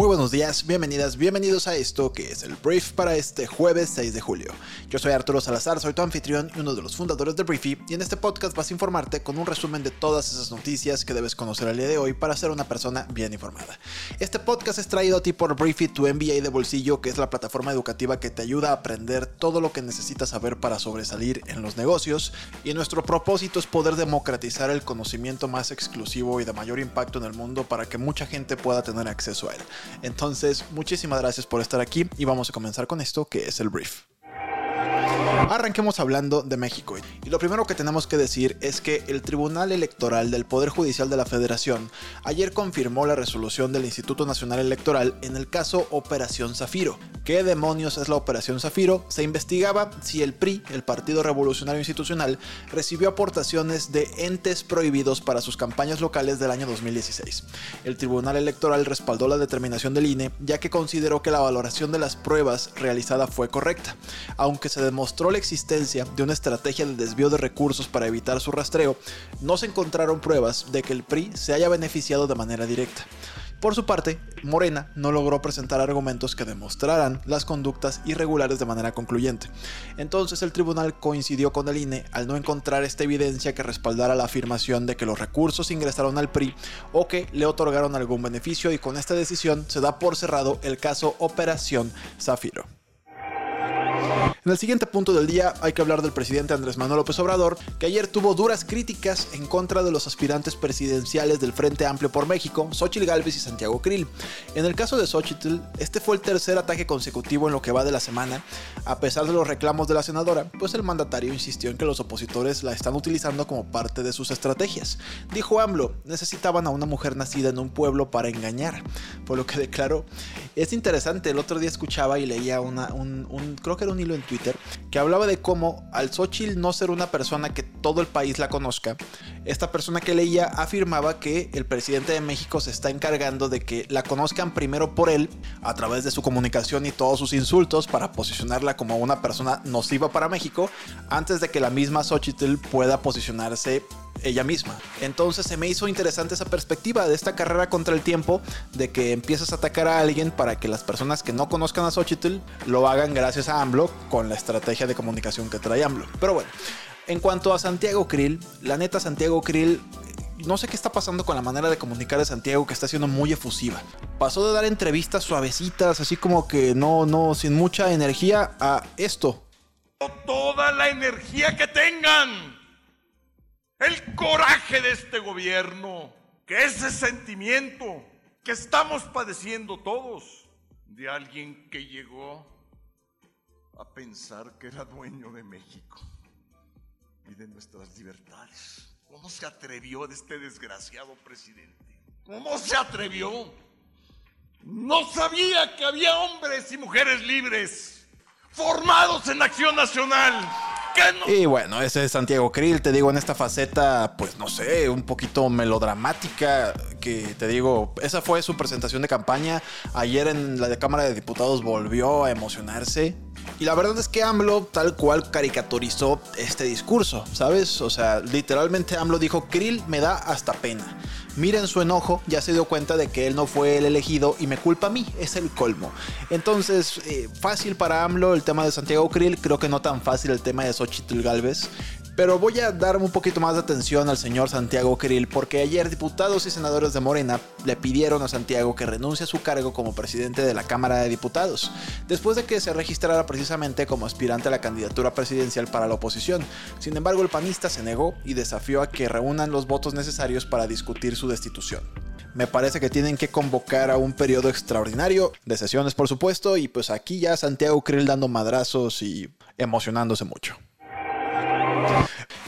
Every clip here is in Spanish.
Muy buenos días, bienvenidas, bienvenidos a esto que es el brief para este jueves 6 de julio. Yo soy Arturo Salazar, soy tu anfitrión y uno de los fundadores de Briefy y en este podcast vas a informarte con un resumen de todas esas noticias que debes conocer al día de hoy para ser una persona bien informada. Este podcast es traído a ti por Briefy, tu MBA de bolsillo, que es la plataforma educativa que te ayuda a aprender todo lo que necesitas saber para sobresalir en los negocios y nuestro propósito es poder democratizar el conocimiento más exclusivo y de mayor impacto en el mundo para que mucha gente pueda tener acceso a él. Entonces, muchísimas gracias por estar aquí y vamos a comenzar con esto que es el brief. Arranquemos hablando de México. Y lo primero que tenemos que decir es que el Tribunal Electoral del Poder Judicial de la Federación ayer confirmó la resolución del Instituto Nacional Electoral en el caso Operación Zafiro. ¿Qué demonios es la Operación Zafiro? Se investigaba si el PRI, el Partido Revolucionario Institucional, recibió aportaciones de entes prohibidos para sus campañas locales del año 2016. El Tribunal Electoral respaldó la determinación del INE ya que consideró que la valoración de las pruebas realizada fue correcta, aunque se demostró la existencia de una estrategia de desvío de recursos para evitar su rastreo, no se encontraron pruebas de que el PRI se haya beneficiado de manera directa. Por su parte, Morena no logró presentar argumentos que demostraran las conductas irregulares de manera concluyente. Entonces el tribunal coincidió con el INE al no encontrar esta evidencia que respaldara la afirmación de que los recursos ingresaron al PRI o que le otorgaron algún beneficio y con esta decisión se da por cerrado el caso Operación Zafiro. En el siguiente punto del día hay que hablar del presidente Andrés Manuel López Obrador, que ayer tuvo duras críticas en contra de los aspirantes presidenciales del Frente Amplio por México, Xochitl Gálvez y Santiago Krill. En el caso de Xochitl, este fue el tercer ataque consecutivo en lo que va de la semana. A pesar de los reclamos de la senadora, pues el mandatario insistió en que los opositores la están utilizando como parte de sus estrategias. Dijo AMLO, necesitaban a una mujer nacida en un pueblo para engañar, por lo que declaró. Es interesante, el otro día escuchaba y leía una, un, un creo que era un hilo en Twitter que hablaba de cómo al Xochitl no ser una persona que todo el país la conozca, esta persona que leía afirmaba que el presidente de México se está encargando de que la conozcan primero por él a través de su comunicación y todos sus insultos para posicionarla como una persona nociva para México antes de que la misma Xochitl pueda posicionarse ella misma. Entonces se me hizo interesante esa perspectiva de esta carrera contra el tiempo, de que empiezas a atacar a alguien para que las personas que no conozcan a Xochitl lo hagan gracias a AMLO con la estrategia de comunicación que trae AMLO. Pero bueno, en cuanto a Santiago Krill, la neta Santiago Krill no sé qué está pasando con la manera de comunicar de Santiago que está siendo muy efusiva. Pasó de dar entrevistas suavecitas, así como que no, no, sin mucha energía, a esto. Toda la energía que tengan el coraje de este gobierno, que ese sentimiento que estamos padeciendo todos de alguien que llegó a pensar que era dueño de México y de nuestras libertades. ¿Cómo se atrevió de este desgraciado presidente? ¿Cómo se atrevió? No sabía que había hombres y mujeres libres formados en acción nacional y bueno, ese es Santiago Krill, te digo, en esta faceta, pues no sé, un poquito melodramática, que te digo, esa fue su presentación de campaña. Ayer en la Cámara de Diputados volvió a emocionarse. Y la verdad es que AMLO tal cual caricaturizó este discurso, ¿sabes? O sea, literalmente AMLO dijo, Krill me da hasta pena. Miren su enojo, ya se dio cuenta de que él no fue el elegido y me culpa a mí, es el colmo. Entonces, eh, fácil para AMLO el tema de Santiago Krill, creo que no tan fácil el tema de Xochitl Galvez. Pero voy a dar un poquito más de atención al señor Santiago Krill porque ayer diputados y senadores de Morena le pidieron a Santiago que renuncie a su cargo como presidente de la Cámara de Diputados, después de que se registrara precisamente como aspirante a la candidatura presidencial para la oposición. Sin embargo, el panista se negó y desafió a que reúnan los votos necesarios para discutir su destitución. Me parece que tienen que convocar a un periodo extraordinario de sesiones, por supuesto, y pues aquí ya Santiago Krill dando madrazos y emocionándose mucho.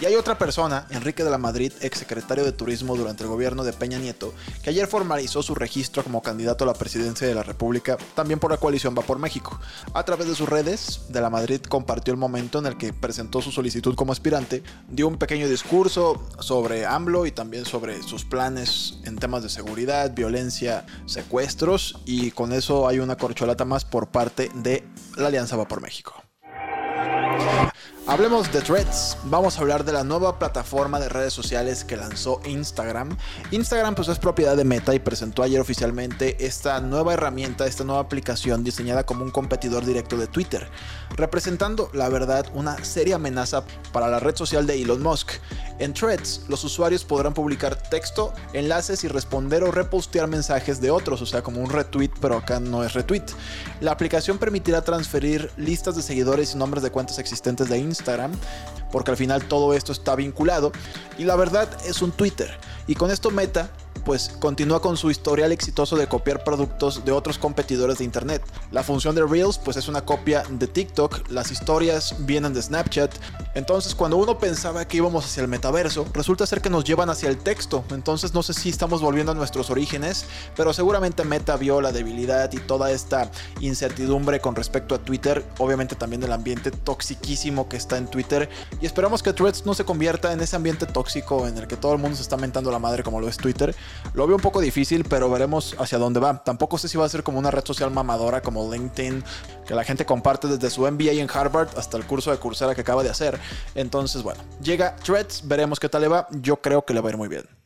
Y hay otra persona, Enrique de la Madrid, ex secretario de Turismo durante el gobierno de Peña Nieto, que ayer formalizó su registro como candidato a la presidencia de la República, también por la coalición Va por México. A través de sus redes, de la Madrid compartió el momento en el que presentó su solicitud como aspirante, dio un pequeño discurso sobre AMLO y también sobre sus planes en temas de seguridad, violencia, secuestros, y con eso hay una corcholata más por parte de la Alianza Va por México. Hablemos de Threads. Vamos a hablar de la nueva plataforma de redes sociales que lanzó Instagram. Instagram pues es propiedad de Meta y presentó ayer oficialmente esta nueva herramienta, esta nueva aplicación diseñada como un competidor directo de Twitter, representando la verdad una seria amenaza para la red social de Elon Musk. En Threads, los usuarios podrán publicar texto, enlaces y responder o repostear mensajes de otros, o sea, como un retweet, pero acá no es retweet. La aplicación permitirá transferir listas de seguidores y nombres de cuentas existentes de Instagram, porque al final todo esto está vinculado, y la verdad es un Twitter. Y con esto Meta pues continúa con su historial exitoso de copiar productos de otros competidores de internet. La función de Reels pues es una copia de TikTok, las historias vienen de Snapchat. Entonces cuando uno pensaba que íbamos hacia el metaverso, resulta ser que nos llevan hacia el texto. Entonces no sé si estamos volviendo a nuestros orígenes, pero seguramente Meta vio la debilidad y toda esta incertidumbre con respecto a Twitter, obviamente también el ambiente toxiquísimo que está en Twitter y esperamos que Threads no se convierta en ese ambiente tóxico en el que todo el mundo se está mentando la madre como lo es Twitter lo veo un poco difícil, pero veremos hacia dónde va. Tampoco sé si va a ser como una red social mamadora como LinkedIn, que la gente comparte desde su MBA en Harvard hasta el curso de Coursera que acaba de hacer. Entonces, bueno, llega Threads, veremos qué tal le va. Yo creo que le va a ir muy bien.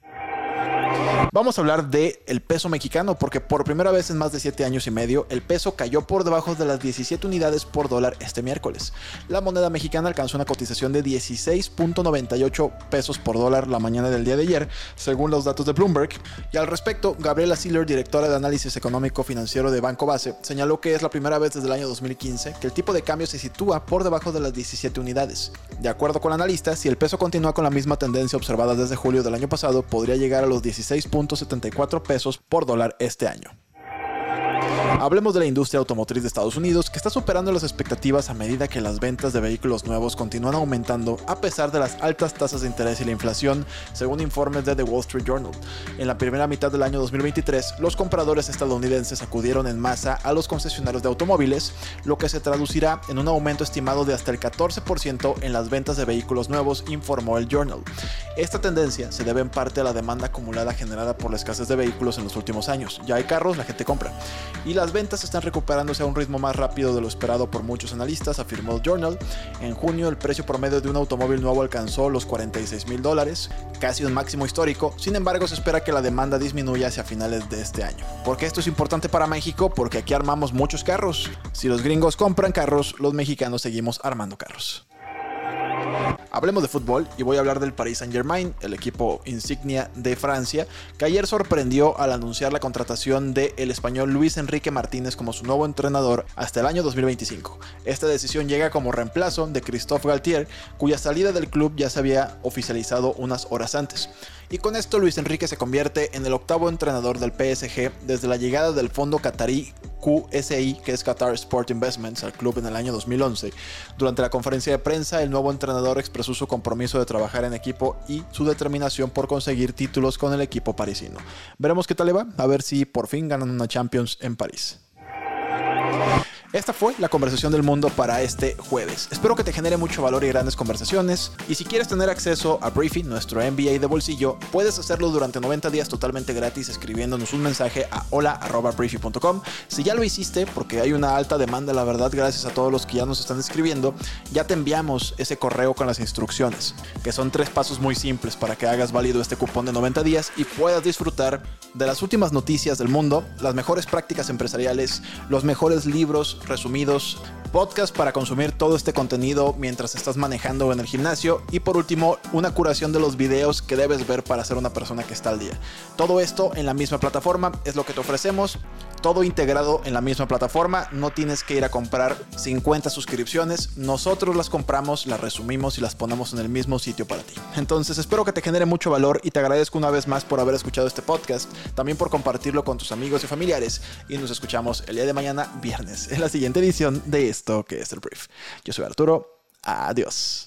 Vamos a hablar de el peso mexicano porque por primera vez en más de 7 años y medio el peso cayó por debajo de las 17 unidades por dólar este miércoles. La moneda mexicana alcanzó una cotización de 16.98 pesos por dólar la mañana del día de ayer, según los datos de Bloomberg. Y al respecto, Gabriela Siller, directora de análisis económico financiero de Banco Base, señaló que es la primera vez desde el año 2015 que el tipo de cambio se sitúa por debajo de las 17 unidades. De acuerdo con la analista, si el peso continúa con la misma tendencia observada desde julio del año pasado, podría llegar a los 16.74 pesos por dólar este año. Hablemos de la industria automotriz de Estados Unidos, que está superando las expectativas a medida que las ventas de vehículos nuevos continúan aumentando a pesar de las altas tasas de interés y la inflación, según informes de The Wall Street Journal. En la primera mitad del año 2023, los compradores estadounidenses acudieron en masa a los concesionarios de automóviles, lo que se traducirá en un aumento estimado de hasta el 14% en las ventas de vehículos nuevos, informó el Journal. Esta tendencia se debe en parte a la demanda acumulada generada por la escasez de vehículos en los últimos años. Ya hay carros, la gente compra. Y las ventas están recuperándose a un ritmo más rápido de lo esperado por muchos analistas, afirmó el Journal. En junio el precio promedio de un automóvil nuevo alcanzó los 46 mil dólares, casi un máximo histórico. Sin embargo, se espera que la demanda disminuya hacia finales de este año. ¿Por qué esto es importante para México? Porque aquí armamos muchos carros. Si los gringos compran carros, los mexicanos seguimos armando carros. Hablemos de fútbol y voy a hablar del Paris Saint-Germain, el equipo insignia de Francia, que ayer sorprendió al anunciar la contratación del el español Luis Enrique Martínez como su nuevo entrenador hasta el año 2025. Esta decisión llega como reemplazo de Christophe Galtier, cuya salida del club ya se había oficializado unas horas antes. Y con esto Luis Enrique se convierte en el octavo entrenador del PSG desde la llegada del fondo qatarí QSI, que es Qatar Sport Investments, al club en el año 2011. Durante la conferencia de prensa, el nuevo entrenador expresó su compromiso de trabajar en equipo y su determinación por conseguir títulos con el equipo parisino. Veremos qué tal le va, a ver si por fin ganan una Champions en París. Esta fue la conversación del mundo para este jueves. Espero que te genere mucho valor y grandes conversaciones. Y si quieres tener acceso a Briefing, nuestro MBA de bolsillo, puedes hacerlo durante 90 días totalmente gratis escribiéndonos un mensaje a hola.briefy.com. Si ya lo hiciste, porque hay una alta demanda, la verdad, gracias a todos los que ya nos están escribiendo, ya te enviamos ese correo con las instrucciones, que son tres pasos muy simples para que hagas válido este cupón de 90 días y puedas disfrutar de las últimas noticias del mundo, las mejores prácticas empresariales, los mejores libros, resumidos, podcast para consumir todo este contenido mientras estás manejando en el gimnasio y por último una curación de los videos que debes ver para ser una persona que está al día. Todo esto en la misma plataforma es lo que te ofrecemos todo integrado en la misma plataforma. No tienes que ir a comprar 50 suscripciones. Nosotros las compramos, las resumimos y las ponemos en el mismo sitio para ti. Entonces espero que te genere mucho valor y te agradezco una vez más por haber escuchado este podcast. También por compartirlo con tus amigos y familiares. Y nos escuchamos el día de mañana, viernes, en la siguiente edición de esto que es el brief. Yo soy Arturo. Adiós.